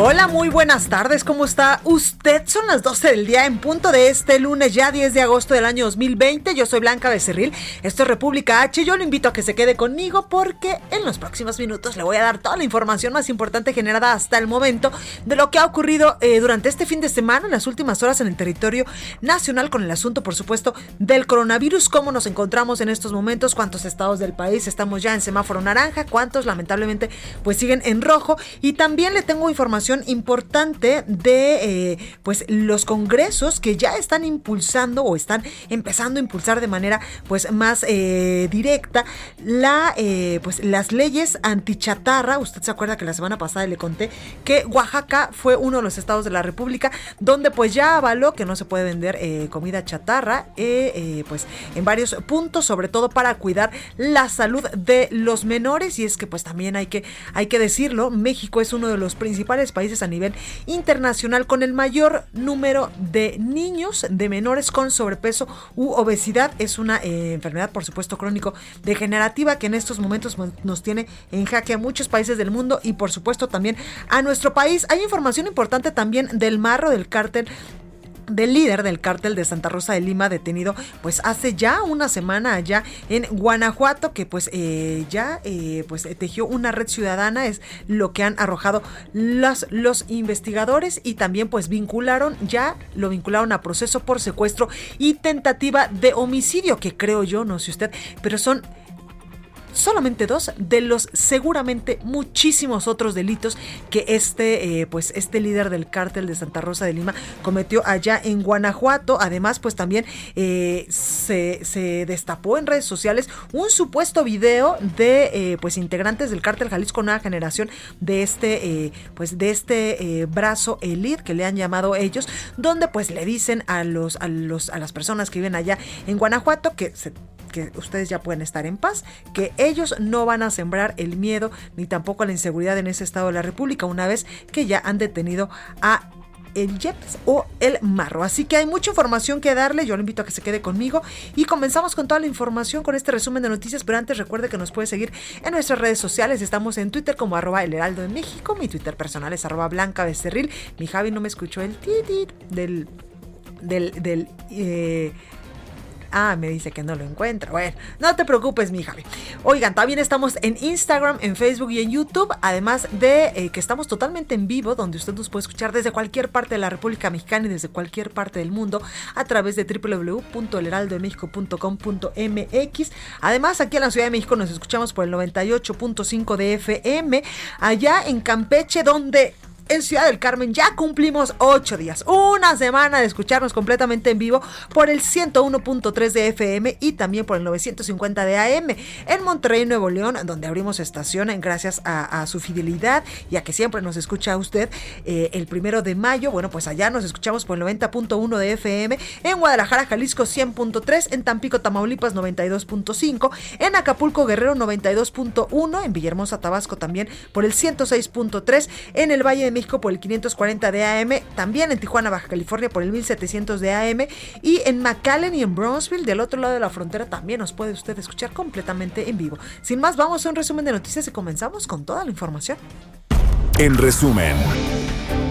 Hola, muy buenas tardes, ¿cómo está usted? Son las 12 del día en punto de este lunes, ya 10 de agosto del año 2020. Yo soy Blanca Becerril, esto es República H. Yo lo invito a que se quede conmigo porque en los próximos minutos le voy a dar toda la información más importante generada hasta el momento de lo que ha ocurrido eh, durante este fin de semana, en las últimas horas en el territorio nacional, con el asunto, por supuesto, del coronavirus, cómo nos encontramos en estos momentos, cuántos estados del país estamos ya en semáforo naranja, cuántos lamentablemente pues siguen en rojo. Y también le tengo información importante de eh, pues los congresos que ya están impulsando o están empezando a impulsar de manera pues más eh, directa la eh, pues las leyes antichatarra. Usted se acuerda que la semana pasada le conté que Oaxaca fue uno de los estados de la República donde pues ya avaló que no se puede vender comida chatarra pues en varios puntos, sobre todo para cuidar la salud de los menores y es que pues también hay que hay que decirlo, México es uno de los principales países a nivel internacional con el mayor número de niños, de menores con sobrepeso u obesidad. Es una eh, enfermedad, por supuesto, crónico degenerativa que en estos momentos nos tiene en jaque a muchos países del mundo y por supuesto también a nuestro país. Hay información importante también del marro del cártel del líder del cártel de Santa Rosa de Lima detenido pues hace ya una semana allá en Guanajuato que pues eh, ya eh, pues tejió una red ciudadana es lo que han arrojado los, los investigadores y también pues vincularon ya lo vincularon a proceso por secuestro y tentativa de homicidio que creo yo no sé usted pero son solamente dos de los seguramente muchísimos otros delitos que este, eh, pues este líder del cártel de Santa Rosa de Lima cometió allá en Guanajuato. Además, pues también eh, se, destapó en redes sociales un supuesto video de eh, pues integrantes del cártel Jalisco Nueva Generación de este, pues de este brazo elite que le han llamado ellos, donde pues le dicen a los, a los, a las personas que viven allá en Guanajuato que se que ustedes ya pueden estar en paz, que ellos no van a sembrar el miedo ni tampoco la inseguridad en ese estado de la República una vez que ya han detenido a el Jeps o el Marro. Así que hay mucha información que darle. Yo le invito a que se quede conmigo y comenzamos con toda la información con este resumen de noticias. Pero antes recuerde que nos puede seguir en nuestras redes sociales. Estamos en Twitter como arroba el heraldo de México. Mi Twitter personal es arroba blanca becerril. Mi Javi no me escuchó el titit del del, del eh, Ah, me dice que no lo encuentra. Bueno, no te preocupes, mi Javi. Oigan, también estamos en Instagram, en Facebook y en YouTube. Además de eh, que estamos totalmente en vivo, donde usted nos puede escuchar desde cualquier parte de la República Mexicana y desde cualquier parte del mundo a través de www.elheraldodemexico.com.mx. Además, aquí en la Ciudad de México nos escuchamos por el 98.5 de FM. Allá en Campeche, donde en Ciudad del Carmen ya cumplimos ocho días, una semana de escucharnos completamente en vivo por el 101.3 de FM y también por el 950 de AM. En Monterrey, Nuevo León, donde abrimos estación gracias a, su fidelidad y a que siempre nos escucha usted eh, el primero de mayo. Bueno, pues allá nos escuchamos por el 90.1 de FM. En Guadalajara, Jalisco 100.3. En Tampico, Tamaulipas 92.5. En Acapulco, Guerrero 92.1. En Villahermosa, Tabasco también por el 106.3. En el Valle de Por el 540 de AM, también en Tijuana, Baja California por el 1700 de AM y en McAllen y en Brownsville, del otro lado de la frontera, también nos puede usted escuchar completamente en vivo. Sin más, vamos a un resumen de noticias y comenzamos con toda la información. En resumen.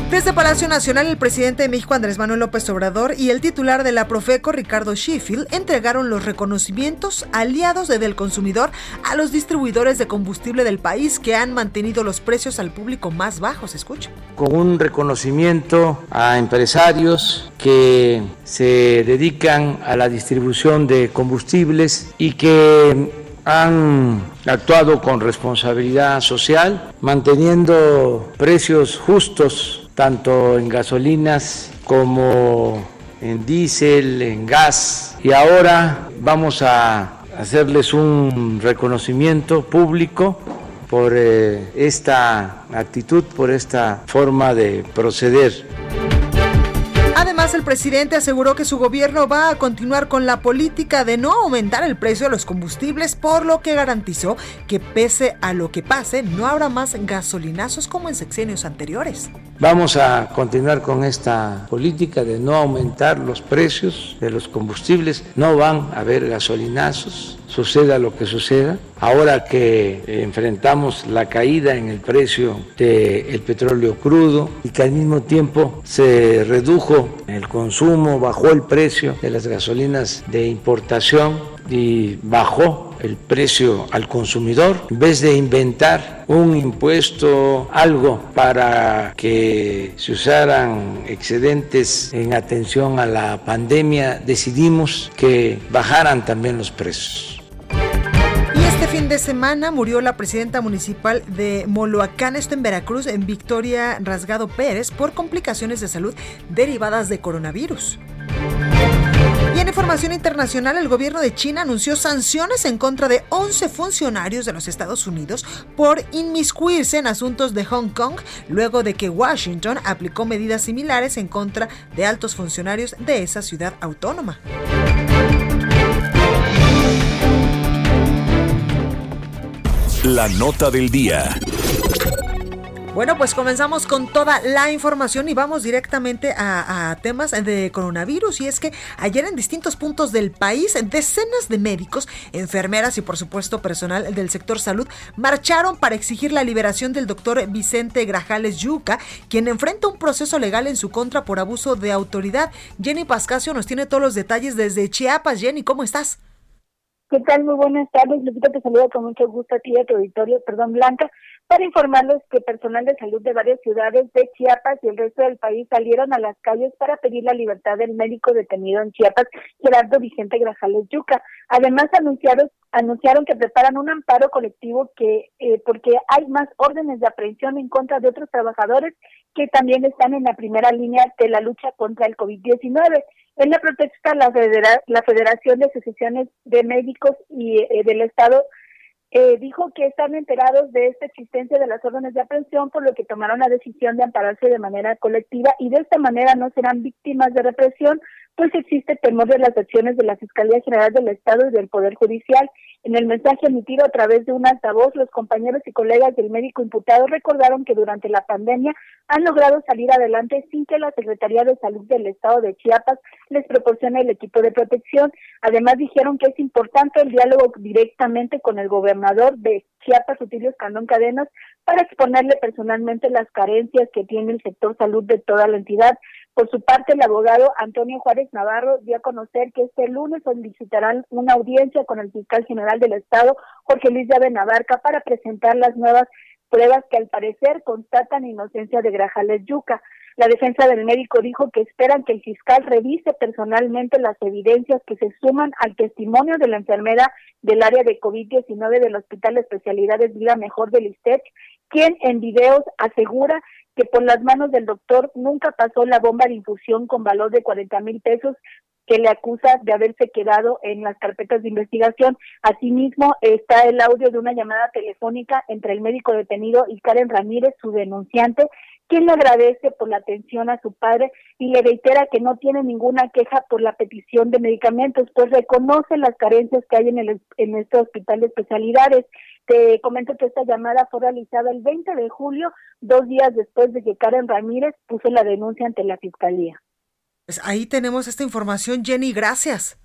Desde Palacio Nacional, el presidente de México, Andrés Manuel López Obrador, y el titular de la Profeco, Ricardo Sheffield, entregaron los reconocimientos aliados del consumidor a los distribuidores de combustible del país que han mantenido los precios al público más bajos. Escucha. Con un reconocimiento a empresarios que se dedican a la distribución de combustibles y que han actuado con responsabilidad social, manteniendo precios justos tanto en gasolinas como en diésel, en gas. Y ahora vamos a hacerles un reconocimiento público por eh, esta actitud, por esta forma de proceder. Además, el presidente aseguró que su gobierno va a continuar con la política de no aumentar el precio de los combustibles, por lo que garantizó que pese a lo que pase, no habrá más gasolinazos como en sexenios anteriores. Vamos a continuar con esta política de no aumentar los precios de los combustibles. No van a haber gasolinazos, suceda lo que suceda. Ahora que enfrentamos la caída en el precio del petróleo crudo y que al mismo tiempo se redujo el consumo, bajó el precio de las gasolinas de importación y bajó el precio al consumidor, en vez de inventar un impuesto, algo para que se usaran excedentes en atención a la pandemia, decidimos que bajaran también los precios. De semana murió la presidenta municipal de Moloacán, esto en Veracruz, en Victoria Rasgado Pérez, por complicaciones de salud derivadas de coronavirus. Y en información internacional, el gobierno de China anunció sanciones en contra de 11 funcionarios de los Estados Unidos por inmiscuirse en asuntos de Hong Kong, luego de que Washington aplicó medidas similares en contra de altos funcionarios de esa ciudad autónoma. La nota del día. Bueno, pues comenzamos con toda la información y vamos directamente a, temas de coronavirus. Y es que ayer en distintos puntos del país, decenas de médicos, enfermeras y por supuesto personal del sector salud marcharon para exigir la liberación del doctor Vicente Grajales Yuca, quien enfrenta un proceso legal en su contra por abuso de autoridad. Jenny Pascasio nos tiene todos los detalles desde Chiapas. Jenny, ¿cómo estás? ¿Qué tal? Muy buenas tardes. Lupita, te saludo con mucho gusto a ti y a tu auditorio, perdón, Blanca para informarles que personal de salud de varias ciudades de Chiapas y el resto del país salieron a las calles para pedir la libertad del médico detenido en Chiapas, Gerardo Vicente Grajales Yuca. Además, anunciaron, anunciaron que preparan un amparo colectivo que eh, porque hay más órdenes de aprehensión en contra de otros trabajadores que también están en la primera línea de la lucha contra el COVID-19. En la protesta, la, Federación de Asociaciones de Médicos y eh, del Estado eh, dijo que están enterados de esta existencia de las órdenes de aprehensión, por lo que tomaron la decisión de ampararse de manera colectiva y de esta manera no serán víctimas de represión, pues existe temor de las acciones de la Fiscalía General del Estado y del Poder Judicial. En el mensaje emitido a través de un altavoz, los compañeros y colegas del médico imputado recordaron que durante la pandemia han logrado salir adelante sin que la Secretaría de Salud del Estado de Chiapas les proporcione el equipo de protección. Además dijeron que es importante el diálogo directamente con el gobernador de Chiapas, Utilio Candón Cadenas, para exponerle personalmente las carencias que tiene el sector salud de toda la entidad. Por su parte, el abogado Antonio Juárez Navarro dio a conocer que este lunes solicitarán una audiencia con el fiscal general del Estado, Jorge Luis Llave Navarca, para presentar las nuevas pruebas que al parecer constatan inocencia de Grajales Yuca. La defensa del médico dijo que esperan que el fiscal revise personalmente las evidencias que se suman al testimonio de la enfermera del área de COVID-19 del Hospital de Especialidades Vida Mejor del ISTEC, quien en videos asegura que por las manos del doctor nunca pasó la bomba de infusión con valor de 40 mil pesos que le acusa de haberse quedado en las carpetas de investigación. Asimismo, está el audio de una llamada telefónica entre el médico detenido y Karen Ramírez, su denunciante, quien le agradece por la atención a su padre y le reitera que no tiene ninguna queja por la petición de medicamentos, pues reconoce las carencias que hay en, el, en este hospital de especialidades. Te comento que esta llamada fue realizada el 20 de julio, dos días después de que Karen Ramírez puso la denuncia ante la fiscalía. Pues ahí tenemos esta información, Jenny, gracias.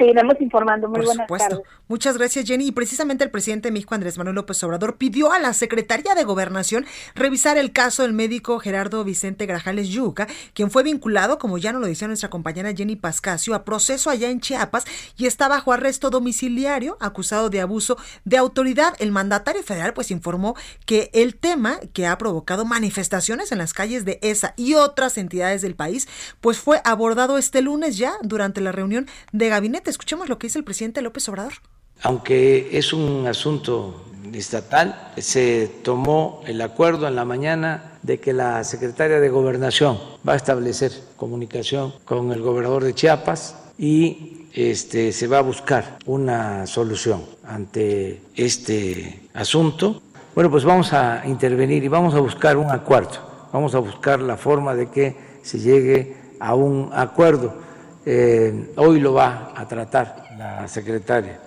Seguiremos informando. Muy Por buenas supuesto. tardes. Muchas gracias, Jenny. Y precisamente el presidente de México, Andrés Manuel López Obrador, pidió a la Secretaría de Gobernación revisar el caso del médico Gerardo Vicente Grajales Yuca, quien fue vinculado, como ya nos lo decía nuestra compañera Jenny Pascasio, a proceso allá en Chiapas y está bajo arresto domiciliario, acusado de abuso de autoridad. El mandatario federal pues informó que el tema que ha provocado manifestaciones en las calles de esa y otras entidades del país, pues fue abordado este lunes ya durante la reunión de gabinete. Escuchemos lo que dice el presidente López Obrador. Aunque es un asunto estatal, se tomó el acuerdo en la mañana de que la secretaria de Gobernación va a establecer comunicación con el gobernador de Chiapas y este, se va a buscar una solución ante este asunto. Bueno, pues vamos a intervenir y vamos a buscar un acuerdo, vamos a buscar la forma de que se llegue a un acuerdo. Eh, hoy lo va a tratar la secretaria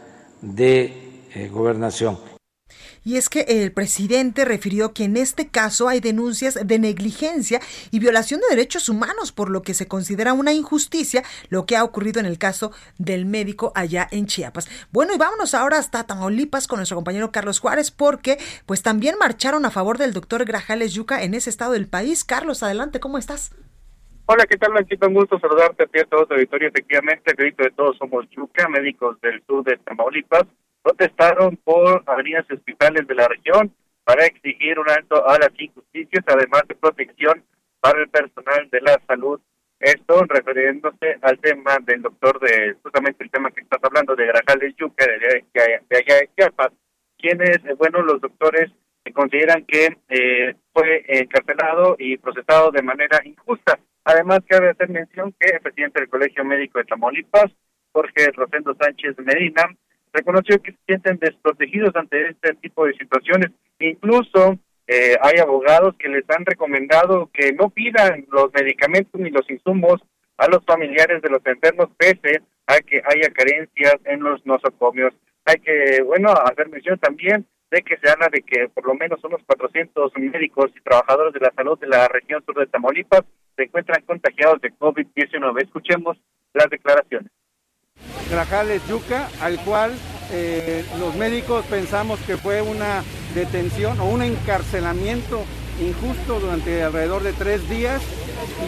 de eh, Gobernación. Y es que el presidente refirió que en este caso hay denuncias de negligencia y violación de derechos humanos, por lo que se considera una injusticia lo que ha ocurrido en el caso del médico allá en Chiapas. Bueno, y vámonos ahora hasta Tamaulipas con nuestro compañero Carlos Juárez, porque pues también marcharon a favor del doctor Grajales Yuca en ese estado del país. Carlos, adelante, ¿cómo estás? Hola, ¿qué tal, Blanquito? Un gusto saludarte a ti a todo tu auditorio. Efectivamente, grito de todos somos Yuca, médicos del sur de Tamaulipas, protestaron por avenidas y hospitales de la región para exigir un alto a las injusticias, además de protección para el personal de la salud. Esto refiriéndose al tema del doctor de, justamente el tema que estás hablando, de Grajales Yuca, de, de, de allá de Chiapas, quienes, eh, bueno, los doctores consideran que eh, fue encarcelado y procesado de manera injusta. Además, cabe hacer mención que el presidente del Colegio Médico de Tamaulipas, Jorge Rosendo Sánchez Medina, reconoció que se sienten desprotegidos ante este tipo de situaciones. Incluso eh, hay abogados que les han recomendado que no pidan los medicamentos ni los insumos a los familiares de los enfermos pese a que haya carencias en los nosocomios. Hay que, bueno, hacer mención también de que se habla de que por lo menos unos 400 médicos y trabajadores de la salud de la región sur de Tamaulipas se encuentran contagiados de COVID-19. Escuchemos las declaraciones. Grajales Yuca, al cual eh, los médicos pensamos que fue una detención o un encarcelamiento injusto durante alrededor de tres días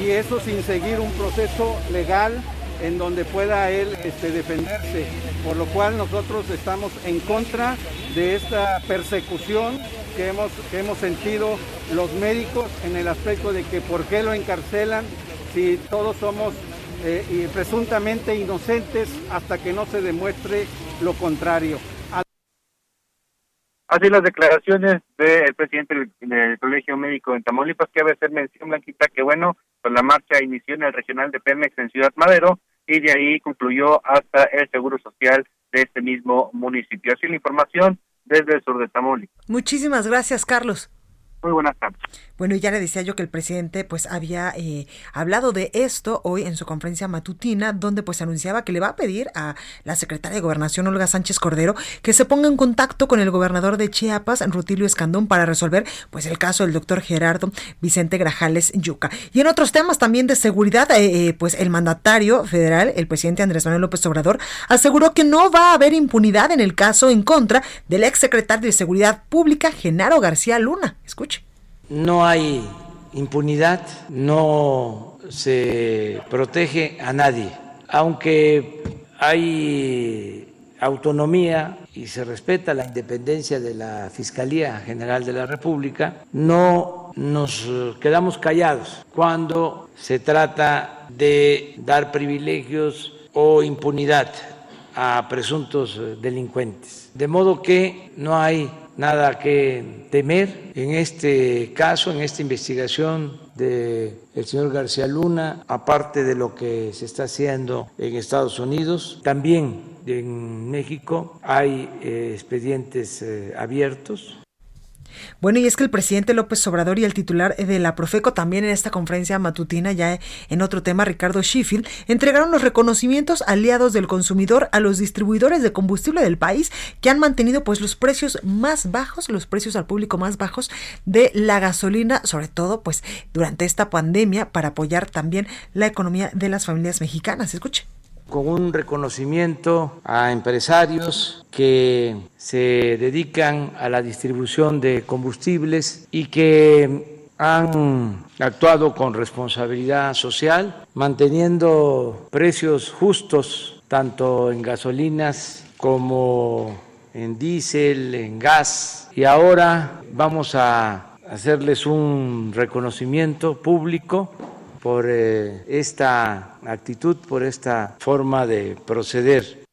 y eso sin seguir un proceso legal en donde pueda él este, defenderse, por lo cual nosotros estamos en contra de esta persecución que hemos, que hemos sentido los médicos en el aspecto de que por qué lo encarcelan si todos somos eh, presuntamente inocentes hasta que no se demuestre lo contrario. Así las declaraciones del presidente del, Colegio Médico en Tamaulipas, que debe hacer mención, Blanquita, que bueno, pues la marcha inició en el regional de Pemex en Ciudad Madero y de ahí concluyó hasta el Seguro Social de este mismo municipio. Así la información desde el sur de Tamaulipas. Muchísimas gracias, Carlos. Muy buenas tardes. Bueno, ya le decía yo que el presidente pues había eh, hablado de esto hoy en su conferencia matutina, donde pues anunciaba que le va a pedir a la secretaria de Gobernación, Olga Sánchez Cordero, que se ponga en contacto con el gobernador de Chiapas, Rutilio Escandón, para resolver pues el caso del doctor Gerardo Vicente Grajales Yuca. Y en otros temas también de seguridad, eh, eh, pues el mandatario federal, el presidente Andrés Manuel López Obrador, aseguró que no va a haber impunidad en el caso en contra del exsecretario de Seguridad Pública, Genaro García Luna. Escuche. No hay impunidad, no se protege a nadie, aunque hay autonomía y se respeta la independencia de la Fiscalía General de la República, no nos quedamos callados cuando se trata de dar privilegios o impunidad a presuntos delincuentes. De modo que no hay nada que temer en este caso, en esta investigación del el señor García Luna, aparte de lo que se está haciendo en Estados Unidos, también en México hay eh, expedientes eh, abiertos bueno, y es que el presidente López Obrador y el titular de la Profeco también en esta conferencia matutina, ya en otro tema, Ricardo Sheffield, entregaron los reconocimientos aliados del consumidor a los distribuidores de combustible del país que han mantenido pues los precios más bajos, los precios al público más bajos de la gasolina, sobre todo pues durante esta pandemia para apoyar también la economía de las familias mexicanas. Escuche. Con un reconocimiento a empresarios que se dedican a la distribución de combustibles y que han actuado con responsabilidad social, manteniendo precios justos tanto en gasolinas como en diésel, en gas. Y ahora vamos a hacerles un reconocimiento público por eh, esta actitud, por esta forma de proceder.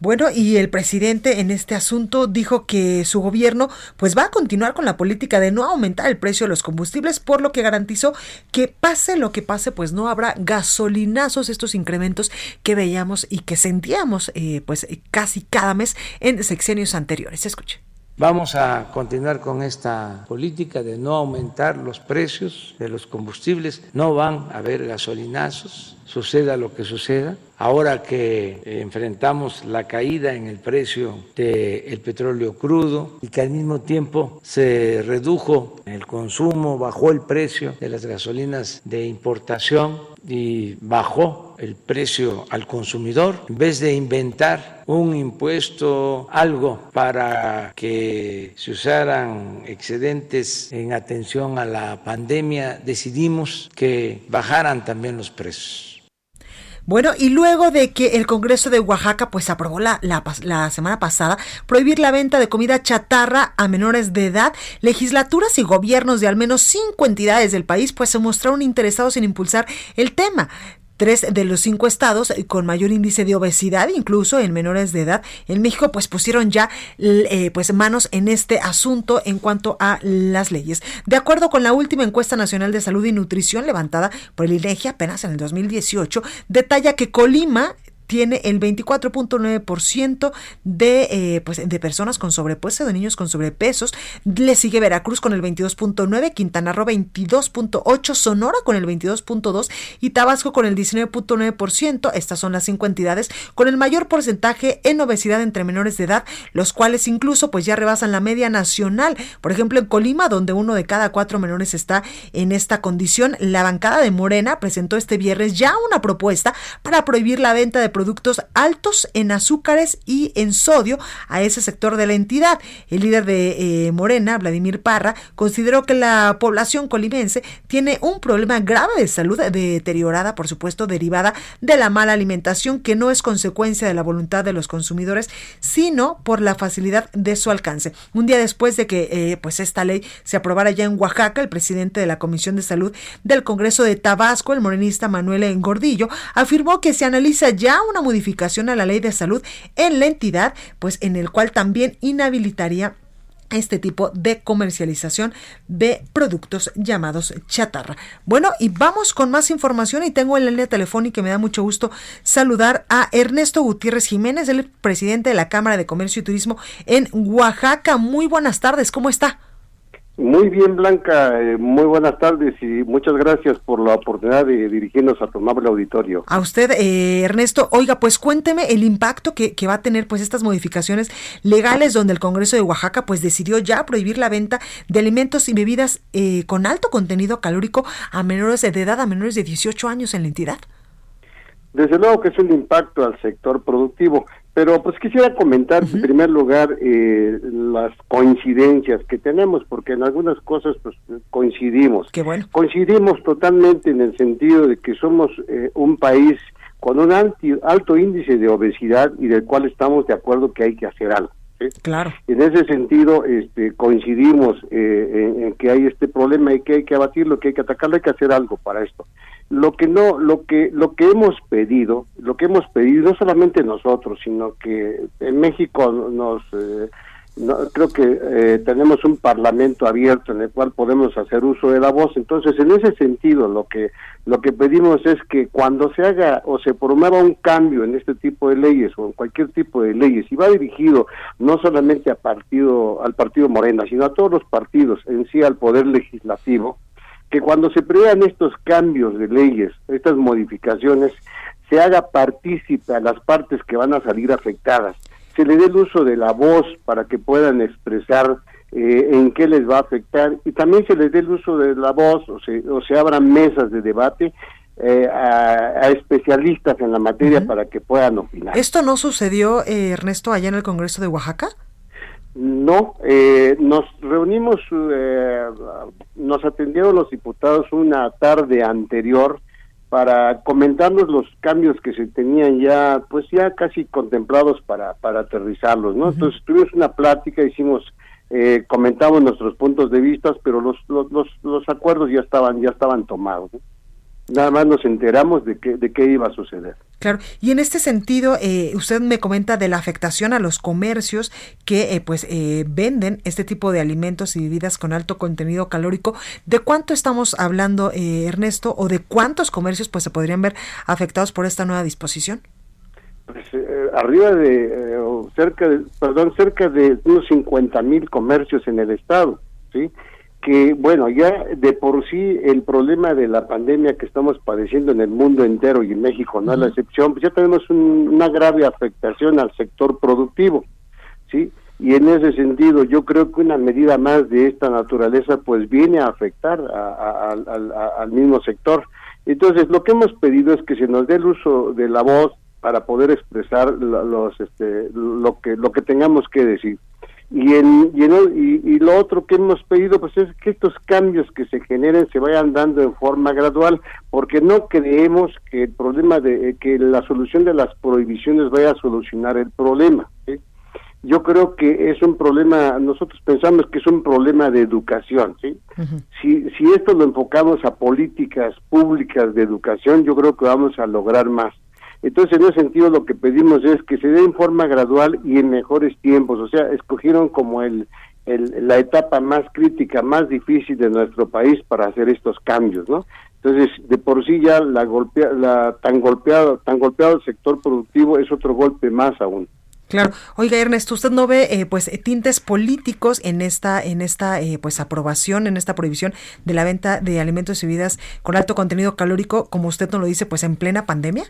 Bueno, y el presidente en este asunto dijo que su gobierno pues va a continuar con la política de no aumentar el precio de los combustibles, por lo que garantizó que pase lo que pase, pues no habrá gasolinazos, estos incrementos que veíamos y que sentíamos eh, pues casi cada mes en sexenios anteriores. Escuche. Vamos a continuar con esta política de no aumentar los precios de los combustibles. No van a haber gasolinazos, suceda lo que suceda. Ahora que enfrentamos la caída en el precio del petróleo crudo y que al mismo tiempo se redujo el consumo, bajó el precio de las gasolinas de importación y bajó el precio al consumidor, en vez de inventar un impuesto, algo para que se usaran excedentes en atención a la pandemia, decidimos que bajaran también los precios. Bueno, y luego de que el Congreso de Oaxaca pues aprobó la, la, semana pasada prohibir la venta de comida chatarra a menores de edad, legislaturas y gobiernos de al menos cinco entidades del país pues se mostraron interesados en impulsar el tema tres de los cinco estados con mayor índice de obesidad, incluso en menores de edad en México, pues pusieron ya eh, pues manos en este asunto en cuanto a las leyes. De acuerdo con la última encuesta nacional de salud y nutrición levantada por el INEGI apenas en el 2018, detalla que Colima tiene el 24.9% de, eh, pues, de personas con sobrepeso, de niños con sobrepesos. Le sigue Veracruz con el 22.9, Quintana Roo 22.8, Sonora con el 22.2 y Tabasco con el 19.9%. Estas son las cinco entidades con el mayor porcentaje en obesidad entre menores de edad, los cuales incluso pues ya rebasan la media nacional. Por ejemplo, en Colima, donde uno de cada cuatro menores está en esta condición, la bancada de Morena presentó este viernes ya una propuesta para prohibir la venta de productos productos altos en azúcares y en sodio a ese sector de la entidad. El líder de eh, Morena, Vladimir Parra, consideró que la población colimense tiene un problema grave de salud deteriorada, por supuesto, derivada de la mala alimentación que no es consecuencia de la voluntad de los consumidores, sino por la facilidad de su alcance. Un día después de que eh, pues esta ley se aprobara ya en Oaxaca, el presidente de la Comisión de Salud del Congreso de Tabasco, el morenista Manuel Engordillo, afirmó que se analiza ya una modificación a la ley de salud en la entidad, pues en el cual también inhabilitaría este tipo de comercialización de productos llamados chatarra. Bueno, y vamos con más información y tengo en la línea telefónica y me da mucho gusto saludar a Ernesto Gutiérrez Jiménez, el presidente de la Cámara de Comercio y Turismo en Oaxaca. Muy buenas tardes, ¿cómo está? Muy bien, Blanca. Eh, muy buenas tardes y muchas gracias por la oportunidad de dirigirnos a tu amable auditorio. A usted, eh, Ernesto. Oiga, pues cuénteme el impacto que, que, va a tener pues estas modificaciones legales donde el Congreso de Oaxaca pues decidió ya prohibir la venta de alimentos y bebidas eh, con alto contenido calórico a menores de edad, a menores de 18 años en la entidad. Desde luego que es un impacto al sector productivo. Pero pues quisiera comentar en primer lugar eh, las coincidencias que tenemos, porque en algunas cosas pues coincidimos. Qué bueno. Coincidimos totalmente en el sentido de que somos eh, un país con un alto índice de obesidad y del cual estamos de acuerdo que hay que hacer algo. Claro. En ese sentido, este, coincidimos eh, en, que hay este problema y que hay que abatirlo, que hay que atacarlo, hay que hacer algo para esto. Lo que no, lo que, lo que hemos pedido, lo que hemos pedido, no solamente nosotros, sino que en México nos eh, creo que eh, tenemos un parlamento abierto en el cual podemos hacer uso de la voz. Entonces en ese sentido lo que lo que pedimos es que cuando se haga o se promueva un cambio en este tipo de leyes o en cualquier tipo de leyes y va dirigido no solamente a partido al partido Morena sino a todos los partidos en sí al poder legislativo que cuando se prevean estos cambios de leyes estas modificaciones se haga partícipe a las partes que van a salir afectadas se le dé el uso de la voz para que puedan expresar eh, en qué les va a afectar y también se les dé el uso de la voz o se, o se abran mesas de debate eh, a, especialistas en la materia para que puedan opinar. ¿Esto no sucedió, eh, Ernesto, allá en el Congreso de Oaxaca? No, eh, nos reunimos, nos atendieron los diputados una tarde anterior para comentarnos los cambios que se tenían ya, pues ya casi contemplados para, para aterrizarlos, ¿no? Entonces tuvimos una plática, hicimos, eh, comentamos nuestros puntos de vista, pero los, los, los, acuerdos ya estaban, ya estaban tomados. Nada más nos enteramos de qué, de qué iba a suceder. Claro, y en este sentido, eh, usted me comenta de la afectación a los comercios que eh, pues eh, venden este tipo de alimentos y bebidas con alto contenido calórico. ¿De cuánto estamos hablando, Ernesto, o de cuántos comercios pues se podrían ver afectados por esta nueva disposición? Pues arriba de, cerca de, perdón, cerca de unos 50 mil comercios en el estado, ¿sí? Que, bueno, ya de por sí el problema de la pandemia que estamos padeciendo en el mundo entero y en México no es la excepción, pues ya tenemos una grave afectación al sector productivo, ¿sí? Y en ese sentido yo creo que una medida más de esta naturaleza pues viene a afectar al mismo sector. Entonces lo que hemos pedido es que se nos dé el uso de la voz para poder expresar los, este, lo que lo que tengamos que decir. Y, en, y, y, lo otro que hemos pedido pues es que estos cambios que se generen se vayan dando en forma gradual, porque no creemos que el problema de eh, que la solución de las prohibiciones vaya a solucionar el problema. Yo creo que es un problema, nosotros pensamos que es un problema de educación. ¿sí? si, si esto lo enfocamos a políticas públicas de educación, yo creo que vamos a lograr más. Entonces, en ese sentido, lo que pedimos es que se dé en forma gradual y en mejores tiempos. O sea, escogieron como el, la etapa más crítica, más difícil de nuestro país para hacer estos cambios, ¿no? Entonces, de por sí ya la, golpea, la tan golpeado, tan golpeado el sector productivo es otro golpe más aún. Claro. Oiga, Ernesto, ¿usted no ve eh, pues tintes políticos en esta en esta eh, pues aprobación, en esta prohibición de la venta de alimentos y bebidas con alto contenido calórico, como usted nos lo dice, pues en plena pandemia?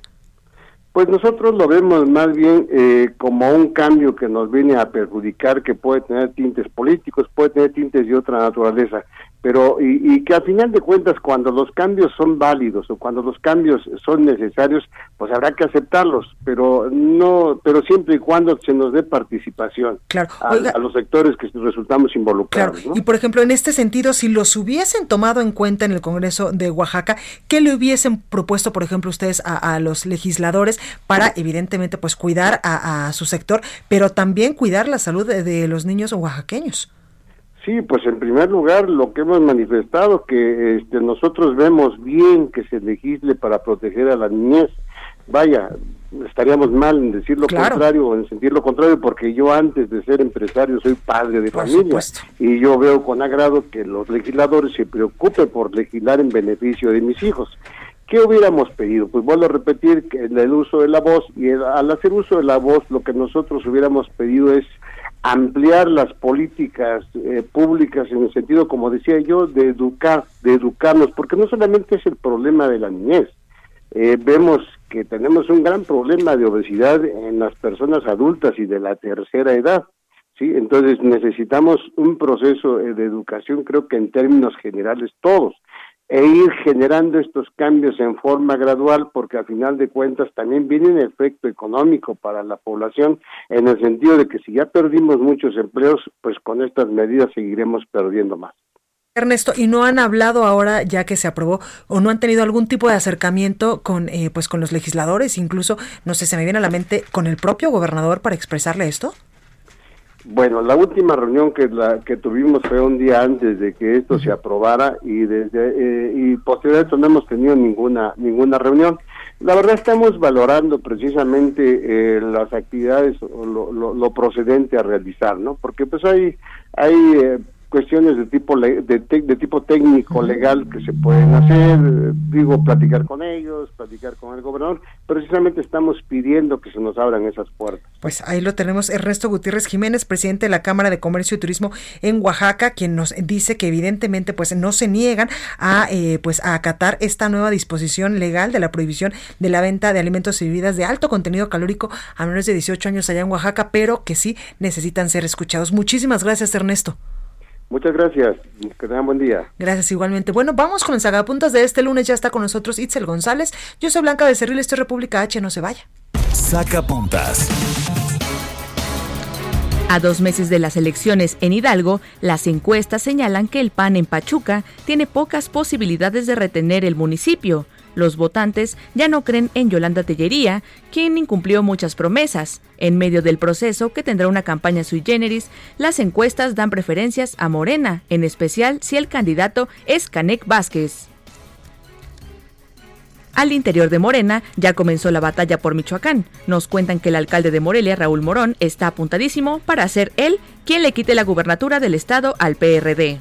Pues nosotros lo vemos más bien eh, como un cambio que nos viene a perjudicar, que puede tener tintes políticos, puede tener tintes de otra naturaleza pero y, y, que al final de cuentas cuando los cambios son válidos o cuando los cambios son necesarios pues habrá que aceptarlos pero no pero siempre y cuando se nos dé participación claro. a, los sectores que resultamos involucrados y por ejemplo en este sentido si los hubiesen tomado en cuenta en el Congreso de Oaxaca qué le hubiesen propuesto por ejemplo ustedes a, los legisladores para evidentemente pues cuidar a, su sector pero también cuidar la salud de los niños oaxaqueños Sí, pues en primer lugar lo que hemos manifestado que este, nosotros vemos bien que se legisle para proteger a la niñez. Vaya, estaríamos mal en decir lo contrario o en sentir lo contrario porque yo antes de ser empresario soy padre de familia y yo veo con agrado que los legisladores se preocupen por legislar en beneficio de mis hijos. ¿Qué hubiéramos pedido? Pues vuelvo a repetir que el uso de la voz y al hacer uso de la voz lo que nosotros hubiéramos pedido es ampliar las políticas eh, públicas en el sentido, como decía yo, de educar, de educarnos, porque no solamente es el problema de la niñez, eh, vemos que tenemos un gran problema de obesidad en las personas adultas y de la tercera edad, ¿sí? Entonces necesitamos un proceso eh, de educación, creo que en términos generales todos, e ir generando estos cambios en forma gradual porque a final de cuentas también viene un efecto económico para la población en el sentido de que si ya perdimos muchos empleos, pues con estas medidas seguiremos perdiendo más. Ernesto, ¿y no han hablado ahora ya que se aprobó o no han tenido algún tipo de acercamiento con eh, pues con los legisladores, incluso no sé, se me viene a la mente con el propio gobernador para expresarle esto? Bueno, la última reunión que la que tuvimos fue un día antes de que esto se aprobara y desde eh, y posteriormente no hemos tenido ninguna ninguna reunión. La verdad estamos valorando precisamente eh, las actividades o lo, lo, procedente a realizar, ¿no? Porque pues hay hay eh, cuestiones de tipo de, de, tipo técnico legal que se pueden hacer digo platicar con ellos platicar con el gobernador precisamente estamos pidiendo que se nos abran esas puertas. Pues ahí lo tenemos. Ernesto Gutiérrez Jiménez presidente de la Cámara de Comercio y Turismo en Oaxaca quien nos dice que evidentemente pues no se niegan a eh, pues a acatar esta nueva disposición legal de la prohibición de la venta de alimentos y bebidas de alto contenido calórico a menores de 18 años allá en Oaxaca pero que sí necesitan ser escuchados. Muchísimas gracias Ernesto Muchas gracias. Que tengan buen día. Gracias igualmente. Bueno, vamos con el sagapuntas de este lunes. Ya está con nosotros Itzel González. Yo soy Blanca Becerril, esto es República H. No se vaya. Sacapuntas. A dos meses de las elecciones en Hidalgo, las encuestas señalan que el PAN en Pachuca tiene pocas posibilidades de retener el municipio. Los votantes ya no creen en Yolanda Tellería, quien incumplió muchas promesas. En medio del proceso, que tendrá una campaña sui generis, las encuestas dan preferencias a Morena, en especial si el candidato es Canek Vázquez. Al interior de Morena ya comenzó la batalla por Michoacán. Nos cuentan que el alcalde de Morelia, Raúl Morón, está apuntadísimo para ser él quien le quite la gubernatura del estado al PRD.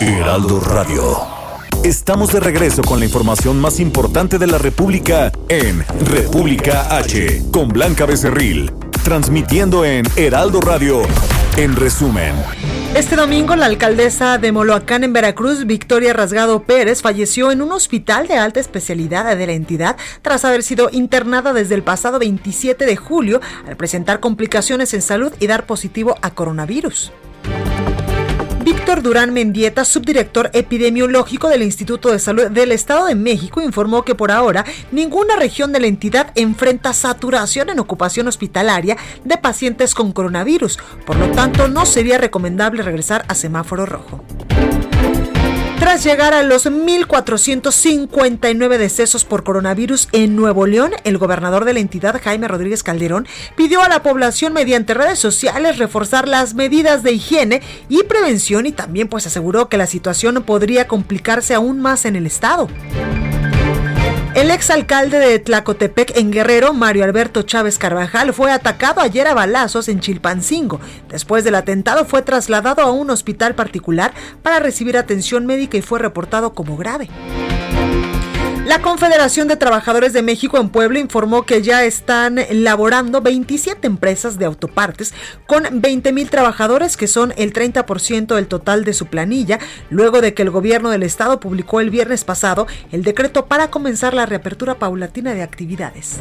Heraldo Radio. Estamos de regreso con la información más importante de la República en República H, con Blanca Becerril, transmitiendo en Heraldo Radio, en resumen. Este domingo, la alcaldesa de Moloacán en Veracruz, Victoria Rasgado Pérez, falleció en un hospital de alta especialidad de la entidad tras haber sido internada desde el pasado 27 de julio al presentar complicaciones en salud y dar positivo a coronavirus. Víctor Durán Mendieta, subdirector epidemiológico del Instituto de Salud del Estado de México, informó que por ahora ninguna región de la entidad enfrenta saturación en ocupación hospitalaria de pacientes con coronavirus. Por lo tanto, no sería recomendable regresar a semáforo rojo. Tras llegar a los 1.459 decesos por coronavirus en Nuevo León, el gobernador de la entidad, Jaime Rodríguez Calderón, pidió a la población mediante redes sociales reforzar las medidas de higiene y prevención y también pues aseguró que la situación podría complicarse aún más en el estado. El exalcalde de Tlacotepec en Guerrero, Mario Alberto Chávez Carvajal, fue atacado ayer a balazos en Chilpancingo. Después del atentado fue trasladado a un hospital particular para recibir atención médica y fue reportado como grave. La Confederación de Trabajadores de México en Puebla informó que ya están laborando 27 empresas de autopartes con 20 mil trabajadores, que son el 30% del total de su planilla, luego de que el gobierno del estado publicó el viernes pasado el decreto para comenzar la reapertura paulatina de actividades.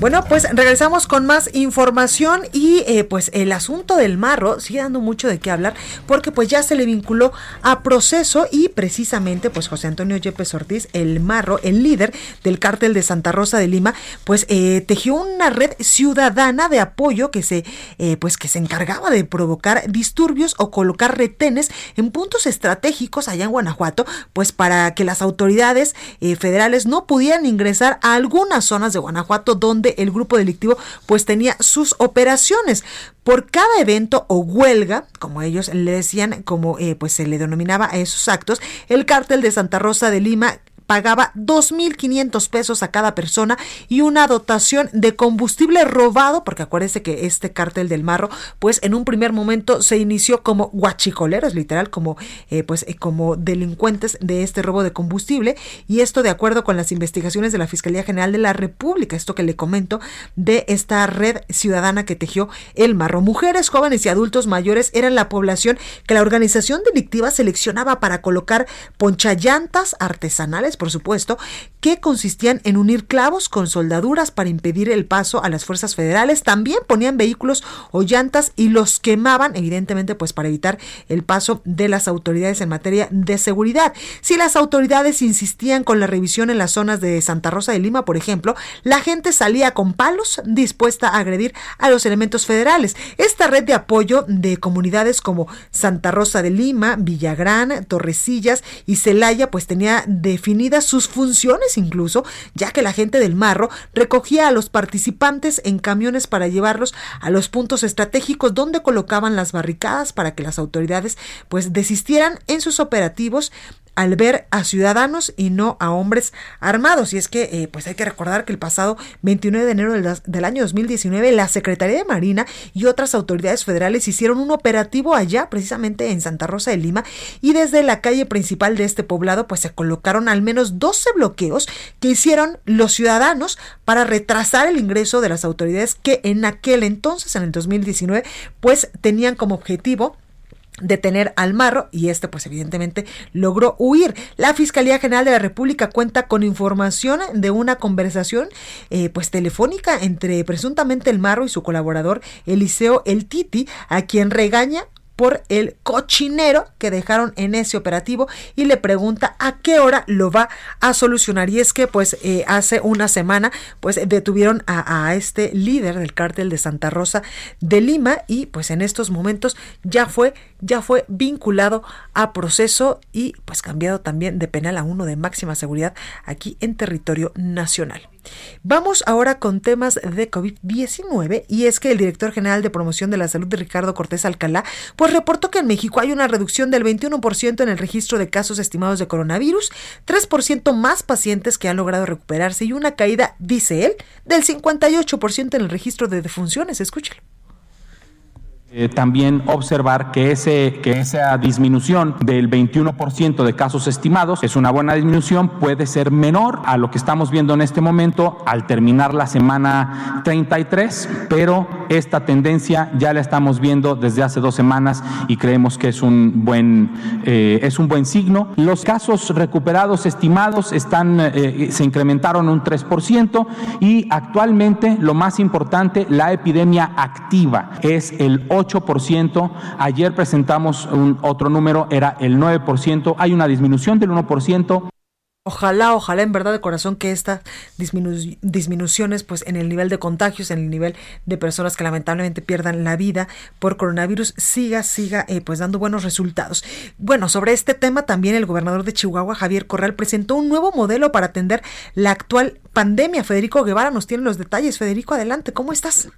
Bueno, pues regresamos con más información y eh, pues el asunto del marro sigue dando mucho de qué hablar porque pues ya se le vinculó a proceso y precisamente pues José Antonio Yepes Ortiz, el marro, el líder del cártel de Santa Rosa de Lima, pues eh, tejió una red ciudadana de apoyo que se eh, pues que se encargaba de provocar disturbios o colocar retenes en puntos estratégicos allá en Guanajuato, pues para que las autoridades federales no pudieran ingresar a algunas zonas de Guanajuato donde el grupo delictivo pues tenía sus operaciones. Por cada evento o huelga, como ellos le decían, como eh, pues se le denominaba a esos actos, el cártel de Santa Rosa de Lima pagaba 2.500 pesos a cada persona y una dotación de combustible robado, porque acuérdense que este cártel del marro, pues en un primer momento se inició como guachicoleros, literal, como, eh, pues, eh, como delincuentes de este robo de combustible, y esto de acuerdo con las investigaciones de la Fiscalía General de la República, esto que le comento, de esta red ciudadana que tejió el marro. Mujeres, jóvenes y adultos mayores eran la población que la organización delictiva seleccionaba para colocar ponchallantas artesanales por supuesto, que consistían en unir clavos con soldaduras para impedir el paso a las fuerzas federales. También ponían vehículos o llantas y los quemaban, evidentemente, pues para evitar el paso de las autoridades en materia de seguridad. Si las autoridades insistían con la revisión en las zonas de Santa Rosa de Lima, por ejemplo, la gente salía con palos dispuesta a agredir a los elementos federales. Esta red de apoyo de comunidades como Santa Rosa de Lima, Villagrán, Torrecillas y Celaya, pues tenía definida sus funciones incluso, ya que la gente del Marro recogía a los participantes en camiones para llevarlos a los puntos estratégicos donde colocaban las barricadas para que las autoridades pues desistieran en sus operativos al ver a ciudadanos y no a hombres armados. Y es que, eh, pues hay que recordar que el pasado 29 de enero del, del, año 2019, la Secretaría de Marina y otras autoridades federales hicieron un operativo allá, precisamente en Santa Rosa de Lima, y desde la calle principal de este poblado, pues se colocaron al menos 12 bloqueos que hicieron los ciudadanos para retrasar el ingreso de las autoridades que en aquel entonces, en el 2019, pues tenían como objetivo detener al marro y este pues evidentemente logró huir. La Fiscalía General de la República cuenta con información de una conversación eh, pues telefónica entre presuntamente el marro y su colaborador Eliseo El Titi a quien regaña por el cochinero que dejaron en ese operativo y le pregunta a qué hora lo va a solucionar. Y es que pues eh, hace una semana pues detuvieron a, a, este líder del cártel de Santa Rosa de Lima y pues en estos momentos ya fue ya fue vinculado a proceso y pues cambiado también de penal a uno de máxima seguridad aquí en territorio nacional. Vamos ahora con temas de COVID-19 y es que el director general de promoción de la salud de Ricardo Cortés Alcalá pues reportó que en México hay una reducción del 21% en el registro de casos estimados de coronavirus, 3% más pacientes que han logrado recuperarse y una caída, dice él, del 58% en el registro de defunciones. Escúchalo. Eh, también observar que, ese, que esa disminución del 21% de casos estimados es una buena disminución, puede ser menor a lo que estamos viendo en este momento al terminar la semana 33, pero esta tendencia ya la estamos viendo desde hace dos semanas y creemos que es un buen, eh, es un buen signo. Los casos recuperados estimados están, eh, se incrementaron un 3% y actualmente lo más importante, la epidemia activa es el 8%. Ayer presentamos un otro número, era el 9%. Hay una disminución del 1%. Ojalá, ojalá en verdad de corazón que estas disminu disminuciones pues en el nivel de contagios, en el nivel de personas que lamentablemente pierdan la vida por coronavirus siga, siga eh, pues dando buenos resultados. Bueno, sobre este tema también el gobernador de Chihuahua, Javier Corral, presentó un nuevo modelo para atender la actual pandemia. Federico Guevara nos tiene los detalles. Federico, adelante, ¿cómo estás?